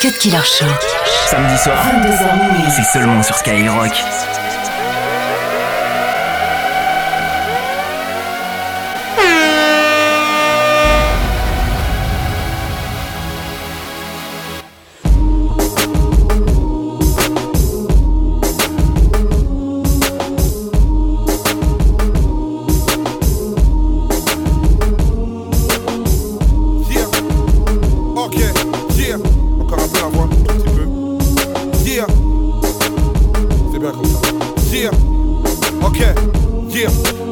Cut Killer Show. Samedi soir, 22h c'est seulement sur Skyrock. Ok.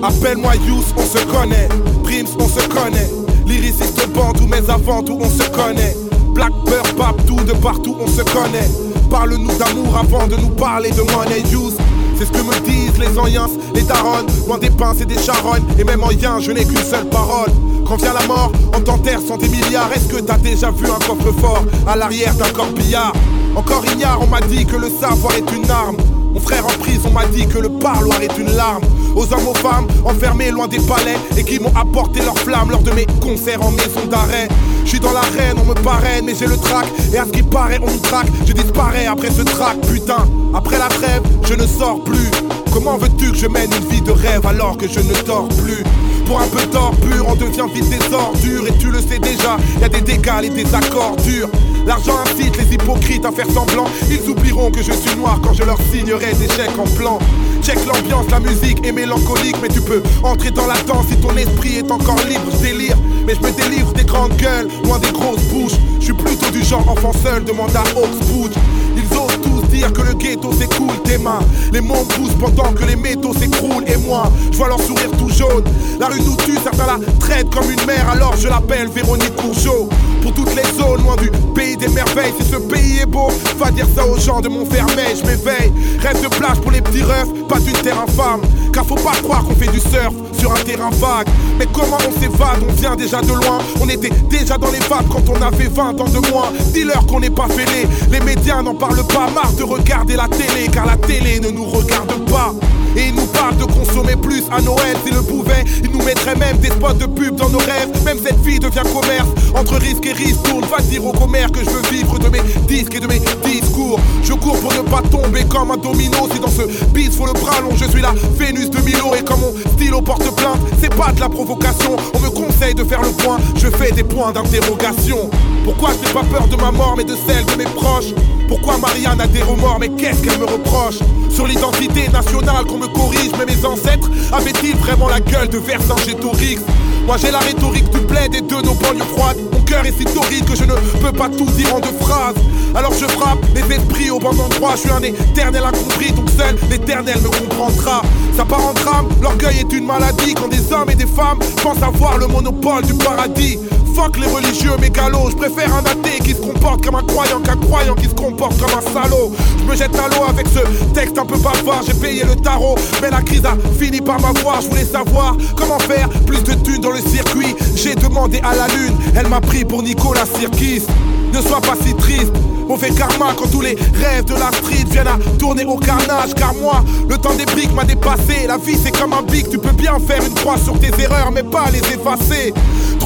Appelle-moi Yous, on se connaît. Prims, on se connaît. Lyriciste bande ou mes avant tout, on se connaît. Black Bear, tout de partout, on se connaît. Parle-nous d'amour avant de nous parler de money Yous. C'est ce que me disent les anciens, les darons, loin des pinces et des charognes. Et même en yin, je n'ai qu'une seule parole. Quand vient la mort, on t'enterre sans des milliards. Est-ce que t'as déjà vu un coffre-fort à l'arrière d'un corbillard? Encore ignare, on m'a dit que le savoir est une arme. Mon frère en prison m'a dit que le parloir est une larme. Aux hommes, aux femmes, enfermés loin des palais et qui m'ont apporté leur flamme lors de mes concerts en maison d'arrêt. Je suis dans l'arène, on me parraine, mais j'ai le trac. Et à ce qui paraît, on me traque. Je disparais après ce trac, putain. Après la trêve, je ne sors plus. Comment veux-tu que je mène une vie de rêve alors que je ne dors plus? Pour un peu d'or pur, on devient vite des ordures. Et tu le sais déjà, y a des dégâts et des accords durs. L'argent incite les hypocrites à faire semblant. Ils oublieront que je suis noir quand je leur signerai des chèques en blanc. Check l'ambiance, la musique est mélancolique, mais tu peux entrer dans la danse si ton esprit est encore libre. Délire, mais je me délivre des grandes gueules, loin des grosses bouches. Je suis plutôt du genre enfant seul, demande à Oxford. Ils osent tous dire que le ghetto s'écoule tes mains. Les mondes poussent pendant que les métaux s'écroulent. Et moi, je vois leur sourire tout jaune. La rue nous tue, certains la traitent comme une mère. Alors je l'appelle Véronique Courgeot. Pour toutes les zones, loin du pays des merveilles. Si ce pays est beau, va dire ça aux gens de Montfermeil. Je m'éveille, rêve de plage pour les petits refs, pas d'une terre infâme. Car faut pas croire qu'on fait du surf sur un terrain vague. Mais comment on s'évade? On vient déjà de loin. On était déjà dans les vagues quand on avait 20 ans de moins. Dis-leur qu'on n'est pas fêlé. Les médias n'en parlent pas. Marre de regarder la télé, car la télé ne nous regarde pas. Et ils nous parlent de consommer plus à Noël s'ils le pouvaient. Ils nous mettraient même des spots de pub dans nos rêves. Même cette vie devient commerce. Entre risque et risque, tourne, va dire au commerce que je veux vivre de mes disques et de mes discours. Je cours pour ne pas tomber comme un domino. Si dans ce bis faut le bras long, je suis la Vénus de Milo. Et comme mon stylo porte plainte, c'est pas de la provocation. On me conseille de faire le point, je fais des points d'interrogation. Pourquoi je pas peur de ma mort, mais de celle de mes proches? Pourquoi Marianne a des remords, mais qu'est-ce qu'elle me reproche Sur l'identité nationale qu'on me corrige, mais mes ancêtres avaient-ils vraiment la gueule de Vercingétorix Moi j'ai la rhétorique du plaid et de nos banlieues froides. Mon cœur est si torride que je ne peux pas tout dire en deux phrases. Alors je frappe les esprits au bon endroit. Je suis un éternel incompris, donc seul l'éternel me comprendra. Ça part en drame, l'orgueil est une maladie quand des hommes et des femmes pensent avoir le monopole du paradis. Fuck les religieux mégalos, je préfère un athée qui se comporte comme un croyant qu'un croyant qui se comporte comme un salaud. Je me jette à l'eau avec ce texte un peu bavard, j'ai payé le tarot, mais la crise a fini par m'avoir. Je voulais savoir comment faire plus de thunes dans le circuit. J'ai demandé à la lune, elle m'a pris pour Nicolas Sirkis. Ne sois pas si triste, mauvais karma quand tous les rêves de la street viennent à tourner au carnage. Car moi, le temps des briques m'a dépassé. La vie c'est comme un bic, tu peux bien faire une croix sur tes erreurs, mais pas les effacer.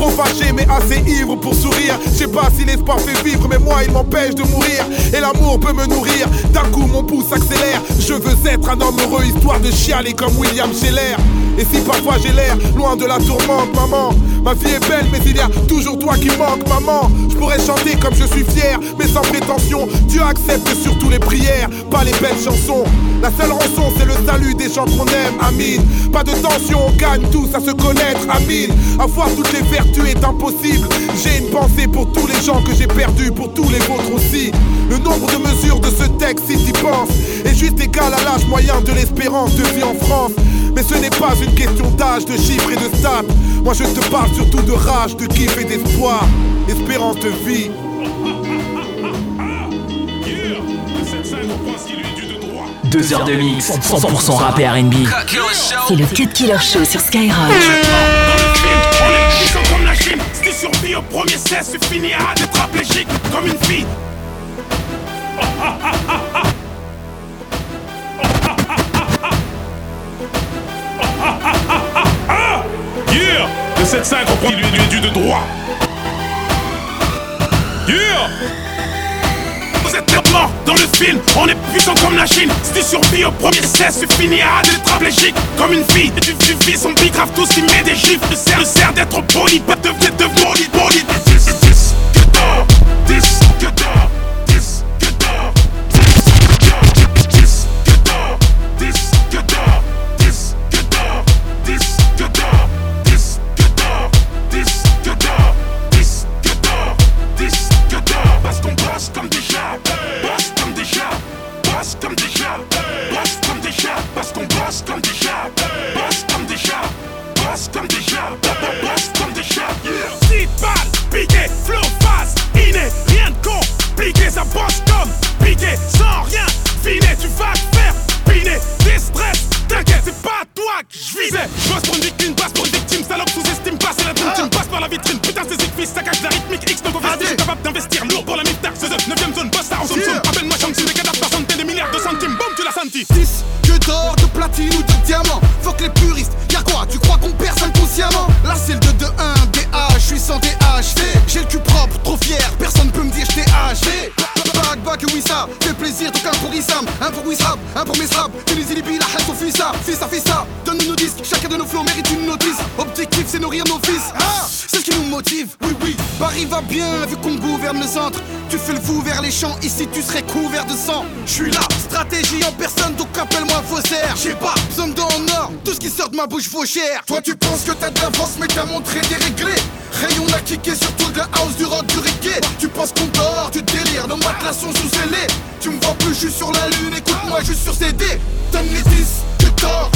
Trop fâché, mais assez ivre pour sourire. Je sais pas si l'espoir fait vivre, mais moi il m'empêche de mourir. Et l'amour peut me nourrir. D'un coup, mon pouce accélère. Je veux être un homme heureux, histoire de chialer comme William Scheller. Et si parfois j'ai l'air loin de la tourmente, maman, ma vie est belle, mais il y a toujours toi qui manque, maman. Je pourrais chanter comme je suis fier, mais sans prétention. Dieu accepte surtout les prières, pas les belles chansons. La seule rançon, c'est le salut des gens qu'on aime, Amine. Pas de tension, on gagne tous à se connaître, Amine. Avoir toutes les vertus est impossible. J'ai une pensée pour tous les gens que j'ai perdus, pour tous les vôtres aussi. Le nombre de mesures de ce texte, si t'y penses, est juste égal à l'âge moyen de l'espérance de vie en France. Mais ce n'est pas une question d'âge, de chiffres et de stats. Moi je te parle surtout de rage, de kiff et d'espoir. Espérance de vie. Deux heures de mix, 100% rap et R&B. C'est le Cut Killer Show sur Skyrock. Ils sont comme la Chine, si tu survis au premier cesse, tu finiras tétraplégique comme une fille. Yeah Le 7-5 reprend lui, lui est dû de droit. Yeah mort dans le film, on est puissant comme la Chine. Si tu survis au premier cesse, c'est fini à tétraplégique comme une fille. Et tu, tu vis son grave tout ce qui met des gifs. Le sert, le sert d'être poli, pas de de poli, poli. Plaisir donc un pour Misrap. Tunisie Libye, la haine fils ça, fils ça, fils ça. Donne-nous nos disques, chacun de nos flots mérite une notice. Objectif c'est nourrir nos fils. Ah, c'est ce qui nous motive. Oui oui, Paris va bien vu qu'on gouverne le centre. Tu fais le fou vers les champs, ici tu serais couvert de sang. Je suis là, stratégie en personne donc appelle-moi faussaire. J'ai pas besoin en tout ce qui sort de ma bouche vaut cher. Toi tu penses que t'as de l'avance mais t'as montré déréglé. Rayon a kické sur tout de la house, du rock, du reggae. Tu penses qu'on dort, tu délires, nos matelas sont sous scellés. Tu me vois plus juste sur la lune, écoute-moi juste sur CD. Donne les 10, que dors,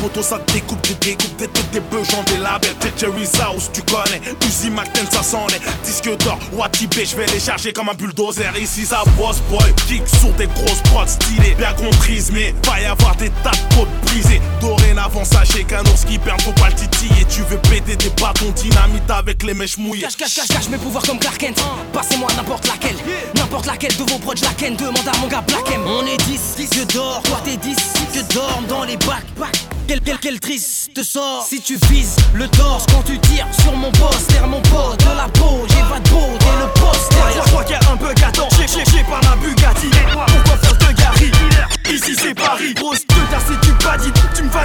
poteau, ça découpe des découpes, des têtes, des beugons, des labels. T'es Jerry's House, tu connais. Uzi McTen, ça s'en est. Disque d'or, Watibé, j'vais les charger comme un bulldozer. Ici, ça bosse, boy. Kick sur des grosses prods stylées. Bien comprises, mais va y avoir des tas de côtes brisées. Dorénavant, sachez qu'un ours qui perd, faut pas le titiller. Tu veux péter des bâtons dynamite avec les mèches mouillées. Cache, cache, cache, cache mes pouvoirs comme Clark Kent. Passez-moi n'importe laquelle, n'importe laquelle de vos proches, la ken. Demande à mon gars Black M. On est 10, 10 que d'or, toi t'es 10, que dorment dans les bacs. Quel, quel, quel triste sort. Si tu vises le torse quand tu tires sur mon poster, mon pote de la peau. J'ai pas de peau, t'es le poste derrière. Je crois qu'il y a un bug à temps, j'ai j'ai j'ai pas la Bugatti. Pourquoi faire de Gary Ici c'est Paris, grosse de c'est du badit Tu me vas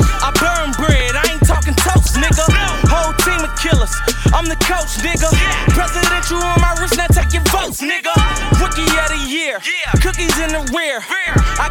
killers, I'm the coach, nigga. Presidential on my wrist, now take your votes, nigga. Rookie of the year, cookies in the rear. I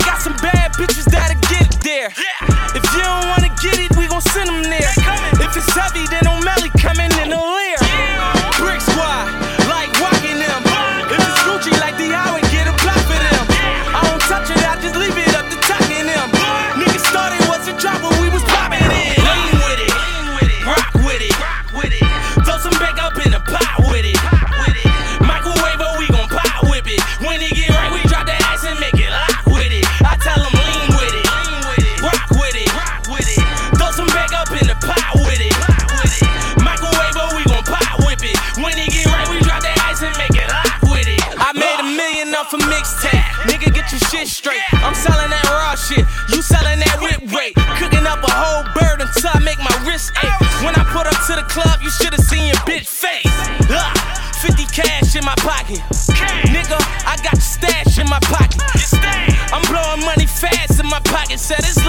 I got stash in my pocket. I'm blowing money fast in my pocket. Said it's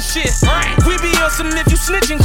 shit. We be on some if you snitching,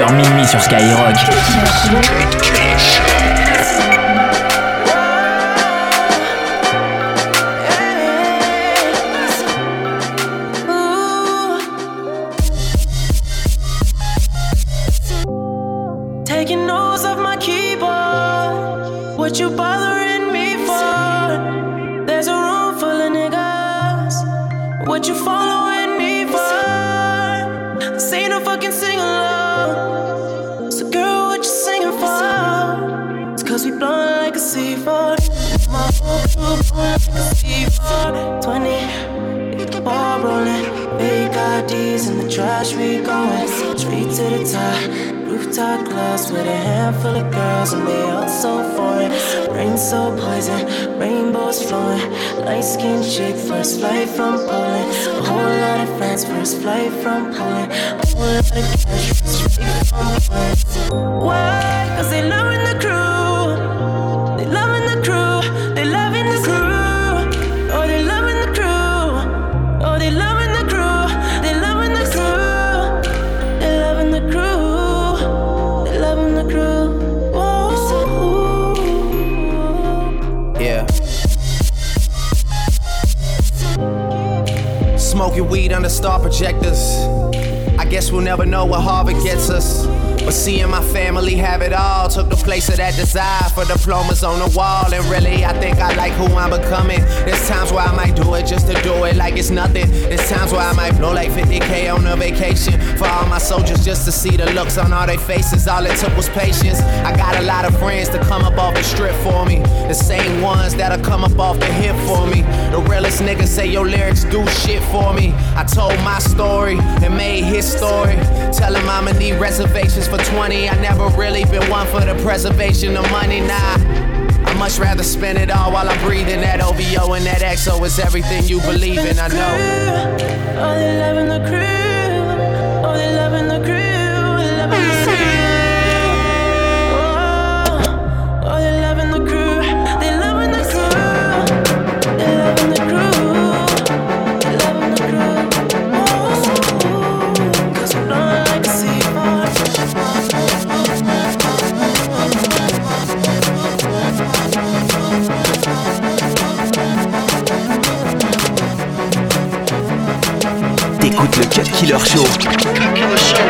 22h minuit sur Skyrock. Taking notes my keyboard. What you bothering me for? There's a room full of niggas. What you following Big in the trash, we going straight to the top. Rooftop clubs with a handful of girls, and they all so foreign. Rain so poison, rainbows flowing. Light skinned chick, first flight from Poland. A whole lot of friends, first flight from Poland. A whole lot of cash, straight from Poland. Why? Cause they loving the crew. Smoking weed under star projectors. I guess we'll never know what Harvard gets us. But seeing my family have it all took the place of that desire for diplomas on the wall. And really, I think I like who I'm becoming. There's times where I might do it just to do it like it's nothing. There's times where I might blow like 50k on a vacation for all my soldiers just to see the looks on all their faces. All it took was patience. I got a lot of friends to come up off the strip for me. The same ones that'll come up off the hip for me. The realest niggas say your lyrics do shit for me. I told my story and made his story. Tell him I'ma need reservations for 20. I never really been one for the preservation of money, nah. I much rather spend it all while I'm breathing. That OVO and that XO is everything you believe in, I know. Oh, they loving the crew. Cut Killer Show.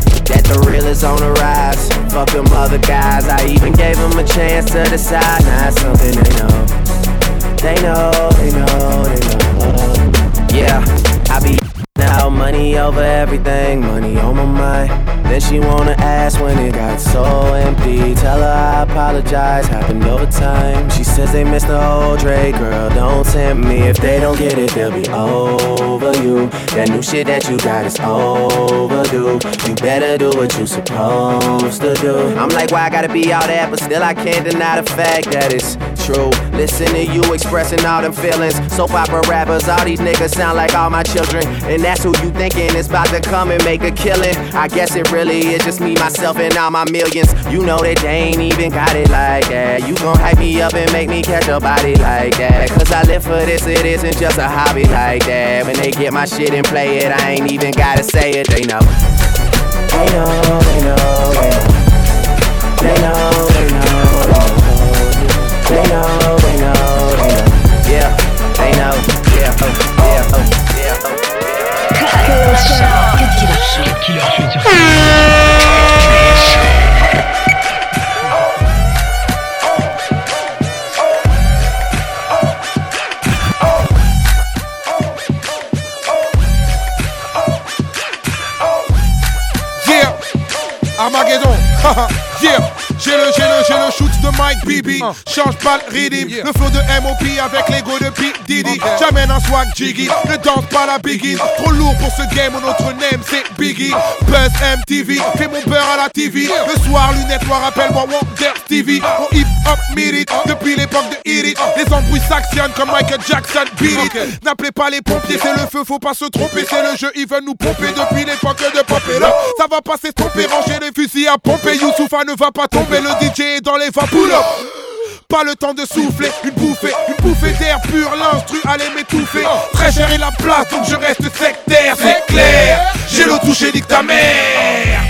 That the real is on the rise. Fuck them other guys. I even gave them a chance to decide. Now it's something they know. They know, they know, they know. Yeah, I be now money over everything, money on my mind. Then she wanna ask when it got so empty. Tell her I apologize, happened over time. She says they missed the whole Dre, girl, don't tempt me. If they don't get it, they'll be over you. That new shit that you got is overdue. You better do what you supposed to do. I'm like, why I gotta be all that, but still I can't deny the fact that it's true. Listen to you expressing all them feelings. Soap opera rappers, all these niggas sound like all my children. And that's who you thinking is about to come and make a killing. I guess it really is just me, myself, and all my millions. You know that they ain't even got it like that. You gon' hype me up and make me catch a body like that. Cause I live for this, it isn't just a hobby like that. When they get my shit and play it, I ain't even gotta say it, they know. They know, they know, they know. They know, they know, they know. They know, they know, they know. Yeah, they know, yeah, yeah, oh, Bibi. Change pas le rythme. Le flow de MOP avec l'ego de P. Diddy. J'amène un swag jiggy. Ne danse pas la biggie. Trop lourd pour ce game. Notre name c'est Biggie. Buzz MTV. Fais mon beurre à la TV. Le soir, lunettes noires, appelle-moi Wonder Stevie. Mon hip hop mérite depuis l'époque de Hit It. Les embrouilles s'actionnent comme Michael Jackson. Beat. N'appelez pas les pompiers, c'est le feu, faut pas se tromper. C'est le jeu, ils veulent nous pomper depuis l'époque de Pop It Up. Ça va pas s'estomper, ranger les fusils à pomper. Youssoufa ne va pas tomber, le DJ est dans les vapoules. Pas le temps de souffler, une bouffée, une bouffée d'air pur, l'instru allait m'étouffer. Très cher la place, donc je reste sectaire, c'est clair. J'ai le touché, nique ta mère.